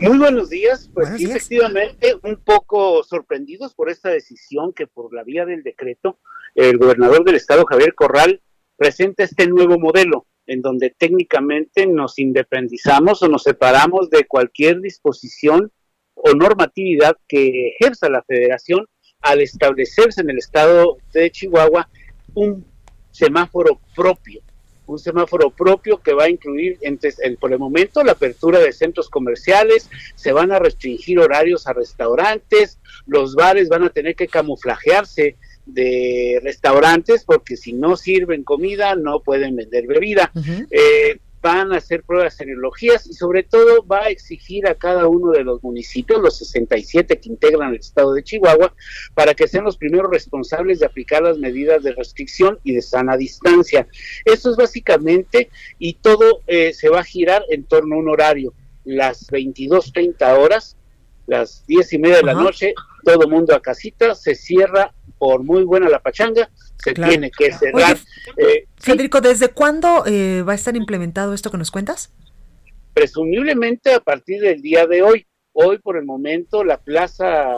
Muy buenos días, pues efectivamente, un poco sorprendidos por esta decisión que por la vía del decreto el gobernador del estado, Javier Corral, presenta este nuevo modelo en donde técnicamente nos independizamos o nos separamos de cualquier disposición o normatividad que ejerza la federación al establecerse en el estado de Chihuahua un semáforo propio un semáforo propio que va a incluir entre, el, por el momento la apertura de centros comerciales, se van a restringir horarios a restaurantes, los bares van a tener que camuflajearse de restaurantes porque si no sirven comida no pueden vender bebida van a hacer pruebas serologías y sobre todo va a exigir a cada uno de los municipios, los 67 que integran el estado de Chihuahua, para que sean los primeros responsables de aplicar las medidas de restricción y de sana distancia. Esto es básicamente, y todo eh, se va a girar en torno a un horario, las 22.30 horas, las 10 y media de la noche, todo mundo a casita, se cierra por muy buena la pachanga, se tiene que cerrar. eh, Federico, ¿desde cuándo eh, va a estar implementado esto que nos cuentas? Presumiblemente a partir del día de hoy. Hoy, por el momento, la plaza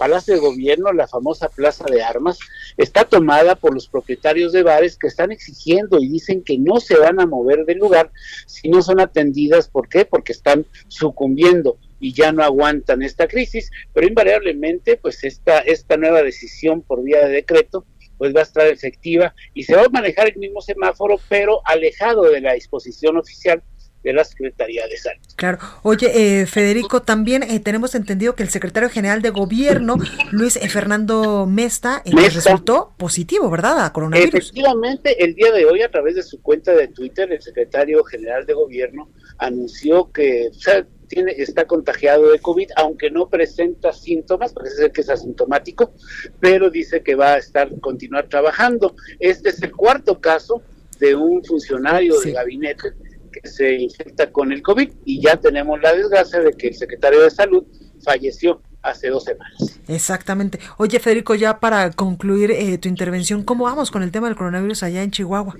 Palacio de Gobierno, la famosa Plaza de Armas, está tomada por los propietarios de bares que están exigiendo y dicen que no se van a mover del lugar si no son atendidas. ¿Por qué? Porque están sucumbiendo y ya no aguantan esta crisis, pero invariablemente, pues esta, esta nueva decisión por vía de decreto pues va a estar efectiva y se va a manejar el mismo semáforo, pero alejado de la disposición oficial de la Secretaría de Salud. Claro. Oye, eh, Federico, también eh, tenemos entendido que el secretario general de Gobierno, Luis eh, Fernando Mesta, eh, Mesta, resultó positivo, ¿verdad? A coronavirus. Efectivamente, el día de hoy, a través de su cuenta de Twitter, el secretario general de Gobierno anunció que o sea, tiene, está contagiado de COVID, aunque no presenta síntomas, parece ser que es asintomático, pero dice que va a estar continuar trabajando. Este es el cuarto caso de un funcionario sí. de gabinete que se infecta con el COVID y ya tenemos la desgracia de que el secretario de salud falleció hace dos semanas. Exactamente. Oye, Federico, ya para concluir eh, tu intervención, ¿cómo vamos con el tema del coronavirus allá en Chihuahua?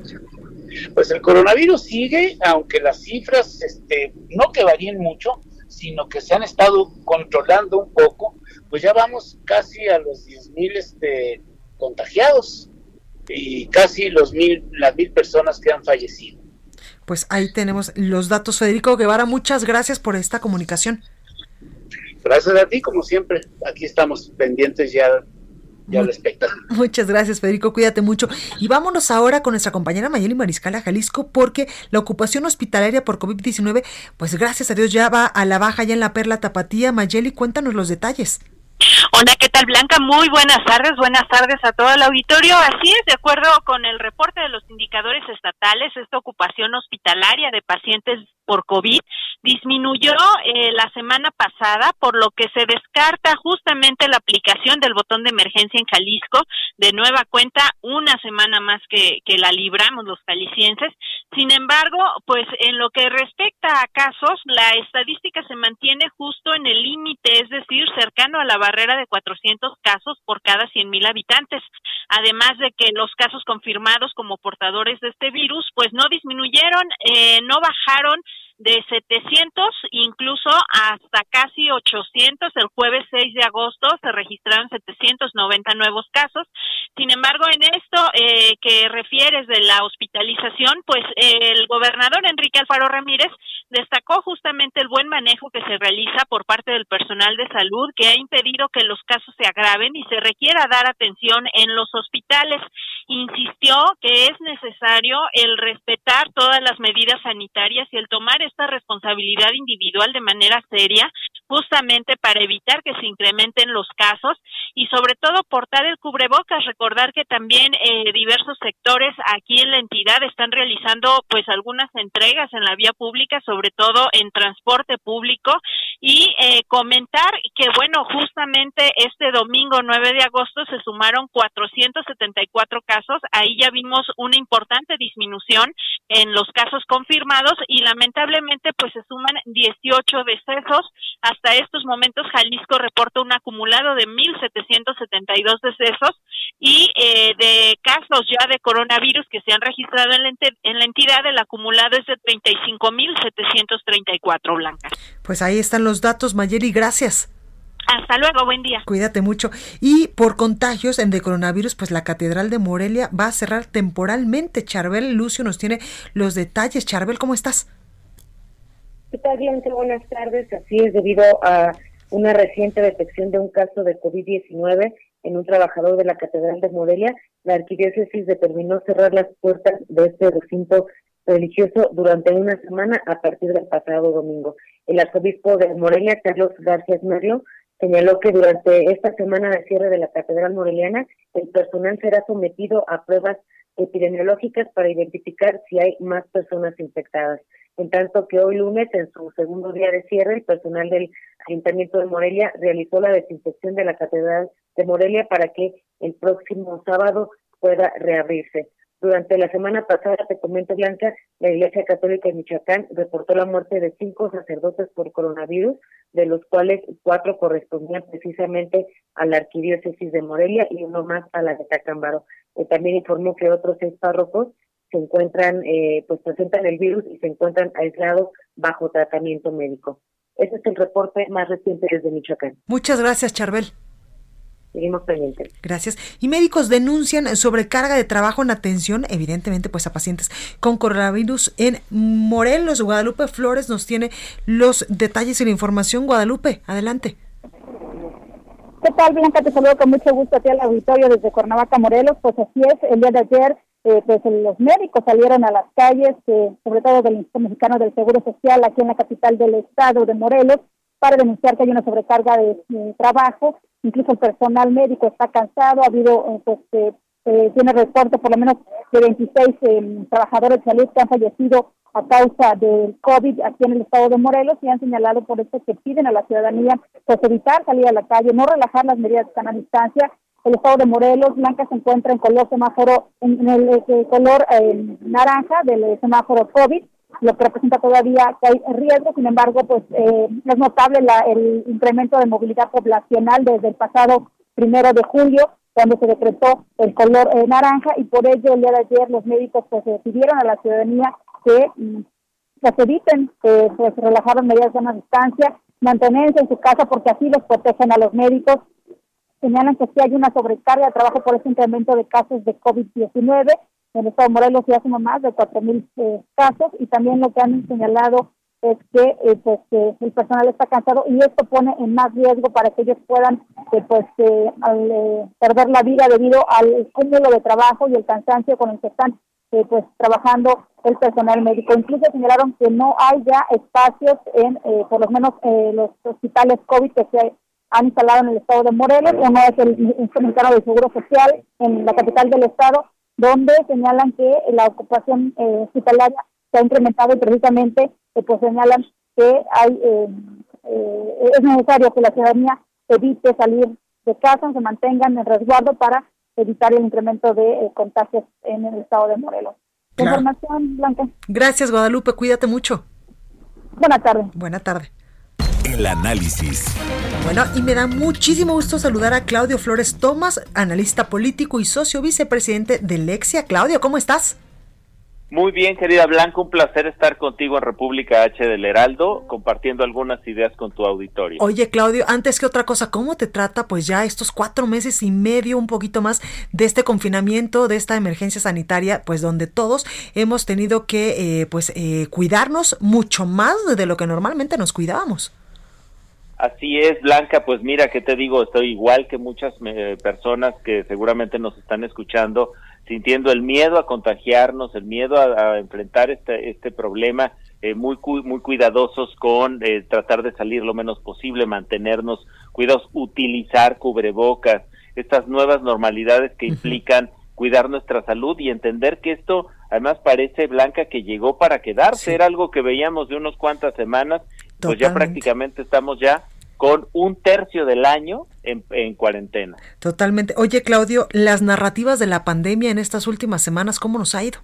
Pues el coronavirus sigue, aunque las cifras este, no que varíen mucho, sino que se han estado controlando un poco, pues ya vamos casi a los 10.000 este, contagiados y casi los mil, las mil personas que han fallecido. Pues ahí tenemos los datos. Federico Guevara, muchas gracias por esta comunicación. Gracias a ti, como siempre. Aquí estamos pendientes ya ya Muchas gracias, Federico. Cuídate mucho. Y vámonos ahora con nuestra compañera Mayeli Mariscal a Jalisco, porque la ocupación hospitalaria por COVID-19, pues gracias a Dios ya va a la baja ya en la Perla Tapatía. Mayeli, cuéntanos los detalles. Hola, ¿qué tal Blanca? Muy buenas tardes, buenas tardes a todo el auditorio. Así es, de acuerdo con el reporte de los indicadores estatales, esta ocupación hospitalaria de pacientes por COVID disminuyó eh, la semana pasada, por lo que se descarta justamente la aplicación del botón de emergencia en Jalisco. De nueva cuenta, una semana más que, que la libramos los jaliscienses. Sin embargo, pues en lo que respecta a casos, la estadística se mantiene justo en el límite, es decir, cercano a la barrera de 400 casos por cada 100.000 habitantes. Además de que los casos confirmados como portadores de este virus, pues no disminuyeron, eh, no bajaron de 700 incluso hasta casi 800 el jueves 6 de agosto se registraron 790 nuevos casos. Sin embargo, en esto eh, que refieres de la hospitalización, pues el gobernador Enrique Alfaro Ramírez destacó justamente el buen manejo que se realiza por parte del personal de salud que ha impedido que los casos se agraven y se requiera dar atención en los hospitales. Insistió que es necesario el respetar todas las medidas sanitarias y el tomar esta responsabilidad individual de manera seria, justamente para evitar que se incrementen los casos y sobre todo portar el cubrebocas. Recordar que también eh, diversos sectores aquí en la entidad están realizando pues algunas entregas en la vía pública, sobre todo en transporte público y eh, comentar que bueno, justamente este domingo 9 de agosto se sumaron 474 casos, ahí ya vimos una importante disminución en los casos confirmados y lamentablemente pues se suman 18 decesos. Hasta estos momentos Jalisco reporta un acumulado de 1.772 decesos y eh, de casos ya de coronavirus que se han registrado en la, en la entidad, el acumulado es de 35.734 blancas. Pues ahí están los datos, Mayeli, gracias. Hasta luego, buen día. Cuídate mucho. Y por contagios en de coronavirus, pues la Catedral de Morelia va a cerrar temporalmente. Charbel Lucio nos tiene los detalles. Charbel, ¿cómo estás? ¿Qué tal, Blanca? Buenas tardes. Así es, debido a una reciente detección de un caso de COVID-19 en un trabajador de la Catedral de Morelia, la arquidiócesis determinó cerrar las puertas de este recinto religioso durante una semana a partir del pasado domingo. El arzobispo de Morelia, Carlos García Merlo, señaló que durante esta semana de cierre de la Catedral Moreliana, el personal será sometido a pruebas epidemiológicas para identificar si hay más personas infectadas. En tanto que hoy lunes, en su segundo día de cierre, el personal del Ayuntamiento de Morelia realizó la desinfección de la Catedral de Morelia para que el próximo sábado pueda reabrirse. Durante la semana pasada, te comento, Blanca, la Iglesia Católica de Michoacán reportó la muerte de cinco sacerdotes por coronavirus, de los cuales cuatro correspondían precisamente a la arquidiócesis de Morelia y uno más a la de Tacámbaro. Eh, también informó que otros seis párrocos se encuentran, eh, pues presentan el virus y se encuentran aislados bajo tratamiento médico. Ese es el reporte más reciente desde Michoacán. Muchas gracias, Charbel. Seguimos pendientes. Gracias. Y médicos denuncian sobrecarga de trabajo en atención, evidentemente, pues a pacientes con coronavirus en Morelos. Guadalupe Flores nos tiene los detalles y la información. Guadalupe, adelante. ¿Qué tal, Blanca? Te saludo con mucho gusto a ti al auditorio desde Cuernavaca, Morelos. Pues así es, el día de ayer, eh, pues los médicos salieron a las calles, eh, sobre todo del Instituto Mexicano del Seguro Social, aquí en la capital del estado de Morelos, para denunciar que hay una sobrecarga de trabajo incluso el personal médico está cansado, ha habido, eh, pues, eh, eh, tiene reporte por lo menos de 26 em, trabajadores de salud que han fallecido a causa del COVID aquí en el estado de Morelos y han señalado por eso que piden a la ciudadanía pues evitar salir a la calle, no relajar las medidas de sana distancia. El estado de Morelos, Blanca se encuentra en color semáforo, en, el, color naranja del semáforo COVID lo que representa todavía que hay riesgo. Sin embargo, pues eh, es notable la, el incremento de movilidad poblacional desde el pasado primero de julio, cuando se decretó el color eh, naranja, y por ello el día de ayer los médicos pues pidieron a la ciudadanía que mm, pues eviten, que pues relajaron medidas de una distancia, mantenerse en su casa porque así los protegen a los médicos. Señalan que sí hay una sobrecarga de trabajo por ese incremento de casos de COVID-19 en el estado de Morelos ya suma más de 4.000 eh, casos y también lo que han señalado es que eh, pues el personal está cansado y esto pone en más riesgo para que ellos puedan eh, pues al, perder la vida debido al cúmulo de trabajo y el cansancio con el que están pues trabajando el personal médico. Incluso señalaron que no hay ya espacios en por lo menos los hospitales COVID que se han instalado en el estado de Morelos, uno es el Instituto del Seguro Social en la capital del estado donde señalan que la ocupación eh, hospitalaria se ha incrementado y precisamente eh, pues señalan que hay eh, es necesario que la ciudadanía evite salir de casa, se mantengan en resguardo para evitar el incremento de contagios en el estado de Morelos. Información, Blanca. Gracias, Guadalupe. Cuídate mucho. Buenas tardes. Buenas tardes. El análisis. Bueno, y me da muchísimo gusto saludar a Claudio Flores Tomás, analista político y socio vicepresidente de Lexia. Claudio, ¿cómo estás? Muy bien, querida Blanca, un placer estar contigo en República H del Heraldo, compartiendo algunas ideas con tu auditorio. Oye, Claudio, antes que otra cosa, ¿cómo te trata pues ya estos cuatro meses y medio, un poquito más, de este confinamiento, de esta emergencia sanitaria, pues donde todos hemos tenido que eh, pues eh, cuidarnos mucho más de lo que normalmente nos cuidábamos? Así es, Blanca, pues mira, ¿qué te digo? Estoy igual que muchas eh, personas que seguramente nos están escuchando, sintiendo el miedo a contagiarnos, el miedo a, enfrentar este, este problema, eh, muy, muy cuidadosos con eh, tratar de salir lo menos posible, mantenernos cuidados, utilizar cubrebocas, estas nuevas normalidades que implican cuidar nuestra salud y entender que esto además parece Blanca que llegó para quedarse, era algo que veíamos de unos cuantas semanas pues ya prácticamente estamos ya con un tercio del año en, en, cuarentena. Totalmente. Oye, Claudio, las narrativas de la pandemia en estas últimas semanas, ¿cómo nos ha ido?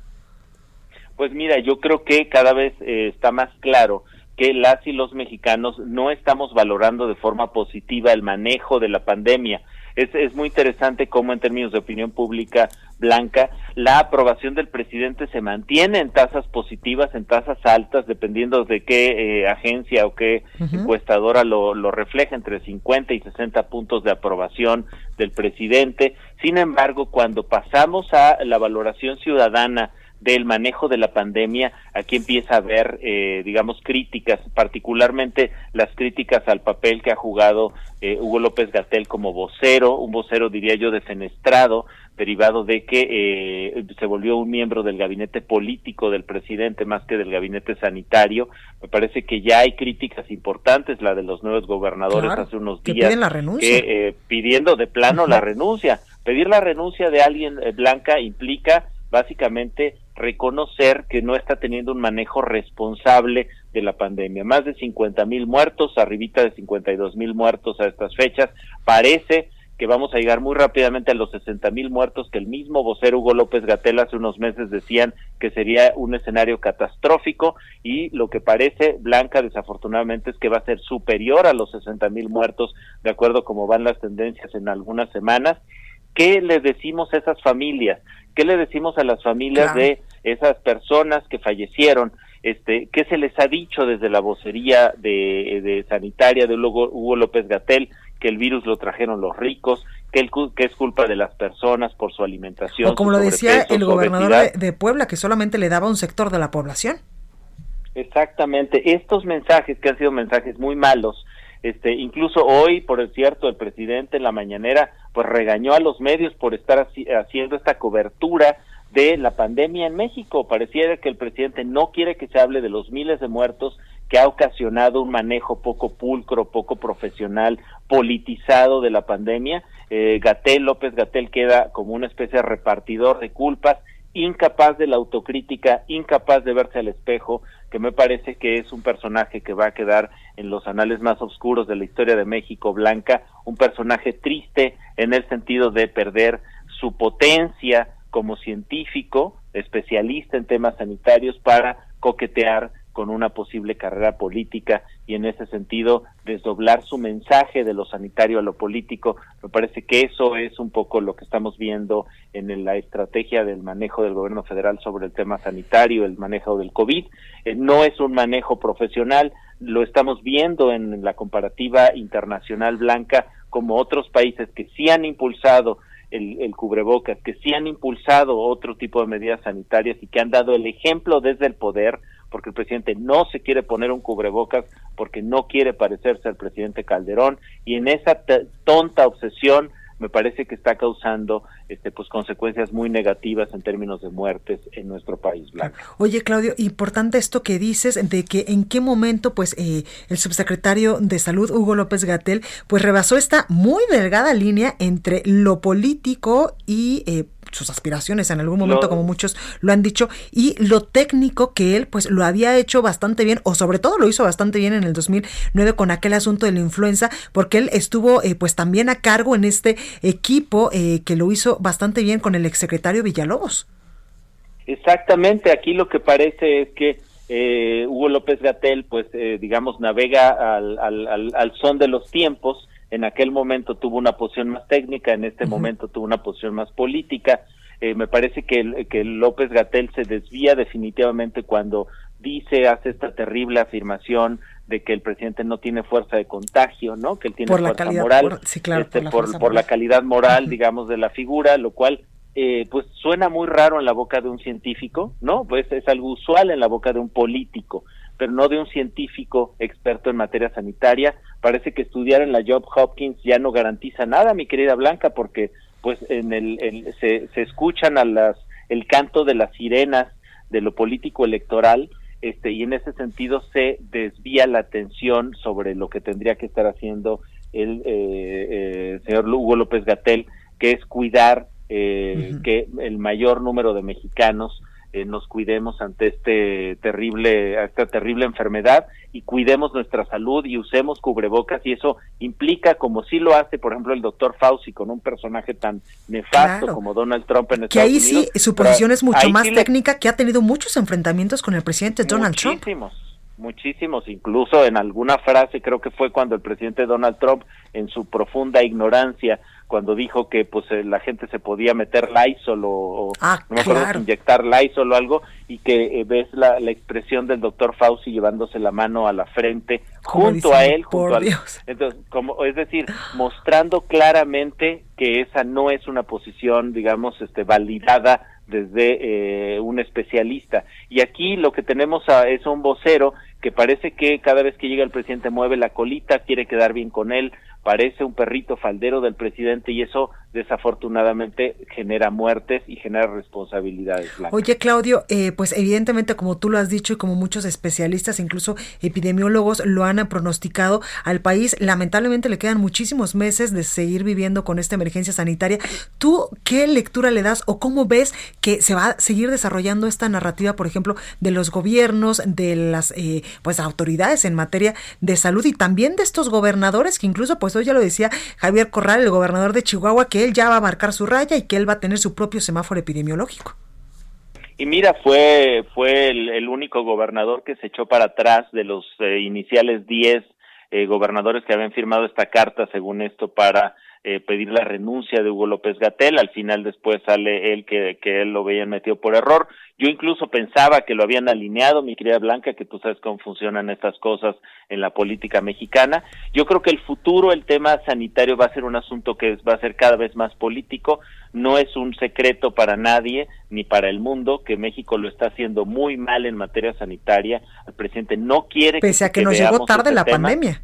Pues mira, yo creo que cada vez eh, está más claro que las y los mexicanos no estamos valorando de forma positiva el manejo de la pandemia es, es muy interesante cómo en términos de opinión pública blanca, la aprobación del presidente se mantiene en tasas positivas, en tasas altas, dependiendo de qué eh, agencia o qué encuestadora lo, lo refleja, entre 50 y 60 puntos de aprobación del presidente. Sin embargo, cuando pasamos a la valoración ciudadana, del manejo de la pandemia, aquí empieza a haber, eh, digamos, críticas, particularmente las críticas al papel que ha jugado eh, Hugo López Gatel como vocero, un vocero, diría yo, defenestrado, derivado de que eh, se volvió un miembro del gabinete político del presidente más que del gabinete sanitario. Me parece que ya hay críticas importantes, la de los nuevos gobernadores hace unos días. Que piden la renuncia. pidiendo de plano la renuncia. Pedir la renuncia de alguien blanca implica básicamente reconocer que no está teniendo un manejo responsable de la pandemia. Más de 50 mil muertos, arribita de 52 mil muertos a estas fechas. Parece que vamos a llegar muy rápidamente a los 60 mil muertos que el mismo vocero Hugo López Gatel hace unos meses decían que sería un escenario catastrófico y lo que parece Blanca desafortunadamente es que va a ser superior a los 60 mil muertos de acuerdo como van las tendencias en algunas semanas. ¿Qué le decimos a esas familias? ¿Qué le decimos a las familias de esas personas que fallecieron? Este, ¿Qué se les ha dicho desde la vocería de, sanitaria de Hugo, López Gatel? Que el virus lo trajeron los ricos, que, el, que es culpa de las personas por su alimentación. O como lo decía el gobernador de, Puebla, que solamente le daba un sector de la población. Exactamente. Estos mensajes, que han sido mensajes muy malos, este, incluso hoy, por cierto, el presidente en la mañanera pues regañó a los medios por estar haciendo esta cobertura de la pandemia en México. Pareciera que el presidente no quiere que se hable de los miles de muertos que ha ocasionado un manejo poco pulcro, poco profesional, politizado de la pandemia. Eh, Gatel, López Gatel queda como una especie de repartidor de culpas, incapaz de la autocrítica, incapaz de verse al espejo, que me parece que es un personaje que va a quedar en los anales más oscuros de la historia de México Blanca, un personaje triste en el sentido de perder su potencia como científico, especialista en temas sanitarios para coquetear con una posible carrera política y en ese sentido desdoblar su mensaje de lo sanitario a lo político. Me parece que eso es un poco lo que estamos viendo en la estrategia del manejo del gobierno federal sobre el tema sanitario, el manejo del COVID. Eh, no es un manejo profesional, lo estamos viendo en la comparativa internacional blanca como otros países que sí han impulsado el, el, cubrebocas, que sí han impulsado otro tipo de medidas sanitarias y que han dado el ejemplo desde el poder porque el presidente no se quiere poner un cubrebocas porque no quiere parecerse al presidente Calderón. Y en esa tonta obsesión me parece que está causando este pues consecuencias muy negativas en términos de muertes en nuestro país blanco. Oye Claudio, importante esto que dices de que en qué momento pues eh, el subsecretario de salud Hugo López Gatel pues rebasó esta muy delgada línea entre lo político y eh, sus aspiraciones en algún momento, como muchos lo han dicho, y lo técnico que él pues lo había hecho bastante bien, o sobre todo lo hizo bastante bien en el 2009 con aquel asunto de la influenza, porque él estuvo eh, pues también a cargo en este equipo eh, que lo hizo bastante bien con el exsecretario Villalobos. Exactamente, aquí lo que parece es que eh, Hugo López Gatel, pues digamos, navega al, al, al son de los tiempos, en aquel momento tuvo una posición más técnica, en este momento tuvo una posición más política. Eh, me parece que, que López Gatel se desvía definitivamente cuando dice, hace esta terrible afirmación de que el presidente no tiene fuerza de contagio, ¿no? Que él tiene fuerza moral, por, sí, claro, este, por, la, calidad moral, digamos, de la figura, lo cual eh, pues suena muy raro en la boca de un científico, ¿no? Pues es algo usual en la boca de un político pero no de un científico experto en materia sanitaria. Parece que estudiar en la Job Hopkins ya no garantiza nada, mi querida Blanca, porque pues en el, se, se escuchan a las el canto de las sirenas de lo político electoral este y en ese sentido se desvía la atención sobre lo que tendría que estar haciendo el eh, eh, señor Hugo López Gatel, que es cuidar eh, que el mayor número de mexicanos eh, nos cuidemos ante este terrible, esta terrible enfermedad y cuidemos nuestra salud y usemos cubrebocas y eso implica, como sí lo hace, por ejemplo, el doctor Fauci con un personaje tan nefasto como Donald Trump en que ahí sí su posición es mucho más técnica, que ha tenido muchos enfrentamientos con el presidente Donald Trump. Muchísimos, incluso en alguna frase, creo que fue cuando el presidente Donald Trump, en su profunda ignorancia, cuando dijo que pues eh, la gente se podía meter Lysol o, ah, no me acuerdo inyectar Lysol o algo y que eh, ves la, la, expresión del doctor Fauci llevándose la mano a la frente junto a él junto al, entonces como es decir mostrando claramente que esa no es una posición digamos este validada desde eh, un especialista. Y aquí lo que tenemos a, es un vocero que parece que cada vez que llega el presidente mueve la colita quiere quedar bien con él parece un perrito faldero del presidente y eso desafortunadamente genera muertes y genera responsabilidades. Oye, Claudio, eh, pues evidentemente como tú lo has dicho y como muchos especialistas, incluso epidemiólogos, lo han pronosticado al país, lamentablemente le quedan muchísimos meses de seguir viviendo con esta emergencia sanitaria. ¿Tú qué lectura le das o cómo ves que se va a seguir desarrollando esta narrativa, por ejemplo, de los gobiernos, de las eh, pues autoridades en materia de salud y también de estos gobernadores que incluso pues hoy ya lo decía Javier Corral, el gobernador de Chihuahua, que él ya va a marcar su raya y que él va a tener su propio semáforo epidemiológico. Y mira, fue, fue el, único gobernador que se echó para atrás de los eh, iniciales 10 eh, gobernadores que habían firmado esta carta, según esto, para eh, pedir la renuncia de Hugo López Gatel. Al final después sale él que, que él lo veían metido por error. Yo incluso pensaba que lo habían alineado, mi querida Blanca, que tú sabes cómo funcionan estas cosas en la política mexicana. Yo creo que el futuro, el tema sanitario va a ser un asunto que va a ser cada vez más político. No es un secreto para nadie ni para el mundo que México lo está haciendo muy mal en materia sanitaria. El presidente no quiere Pese a que, nos llegó tarde la pandemia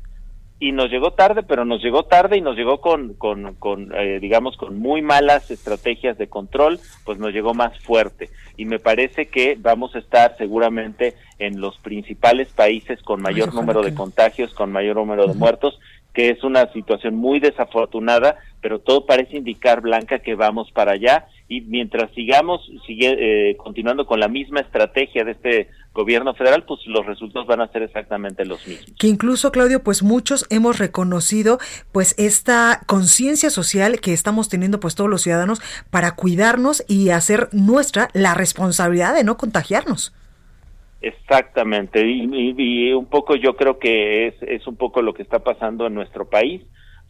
y nos llegó tarde, pero nos llegó tarde y nos llegó con, con, con eh, digamos, con muy malas estrategias de control, pues nos llegó más fuerte. Y me parece que vamos a estar seguramente en los principales países con mayor número de contagios, con mayor número de muertos, que es una situación muy desafortunada, pero todo parece indicar, Blanca, que vamos para allá y mientras sigamos sigue, eh, continuando con la misma estrategia de este gobierno federal, pues los resultados van a ser exactamente los mismos. Que incluso, Claudio, pues muchos hemos reconocido pues esta conciencia social que estamos teniendo pues todos los ciudadanos para cuidarnos y hacer nuestra la responsabilidad de no contagiarnos. Exactamente, y, un poco yo creo que es, es un poco lo que está pasando en nuestro país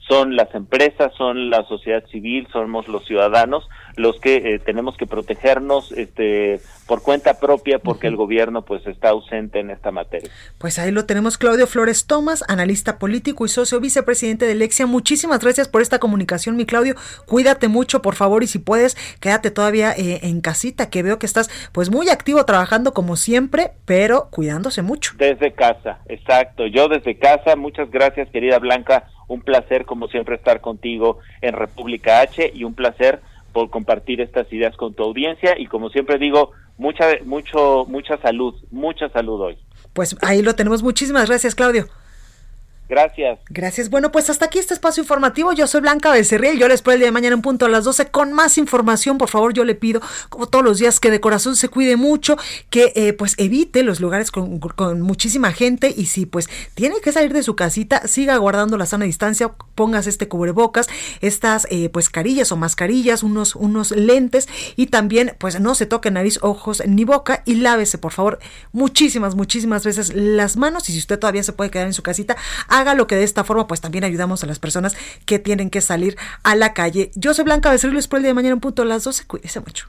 son las empresas, son la sociedad civil, somos los ciudadanos los que eh, tenemos que protegernos este por cuenta propia porque el gobierno pues está ausente en esta materia. Pues ahí lo tenemos Claudio Flores Tomás, analista político y socio vicepresidente de Lexia. Muchísimas gracias por esta comunicación, mi Claudio. Cuídate mucho, por favor, y si puedes, quédate todavía eh, en casita, que veo que estás pues muy activo trabajando como siempre, pero cuidándose mucho. Desde casa, exacto. Yo desde casa, muchas gracias, querida Blanca un placer, como siempre, estar contigo en República H y un placer por compartir estas ideas con tu audiencia y como siempre digo, mucha mucho mucha salud, mucha salud hoy. Pues ahí lo tenemos. Muchísimas gracias, Claudio. Gracias. Gracias. Bueno, pues hasta aquí este espacio informativo. Yo soy Blanca Becerril. Yo les espero el día de mañana en punto a las 12 con más información. Por favor, yo le pido, como todos los días, que de corazón se cuide mucho, que eh, pues evite los lugares con, muchísima gente y si pues tiene que salir de su casita, siga guardando la sana distancia, pongas este cubrebocas, estas eh, pues carillas o mascarillas, unos, unos lentes y también pues no se toque nariz, ojos ni boca y lávese, por favor, muchísimas, muchísimas veces las manos y si usted todavía se puede quedar en su casita, lo que de esta forma pues también ayudamos a las personas que tienen que salir a la calle. Yo soy Blanca Becerril, les por el día de mañana en punto a las 12. Cuídese mucho.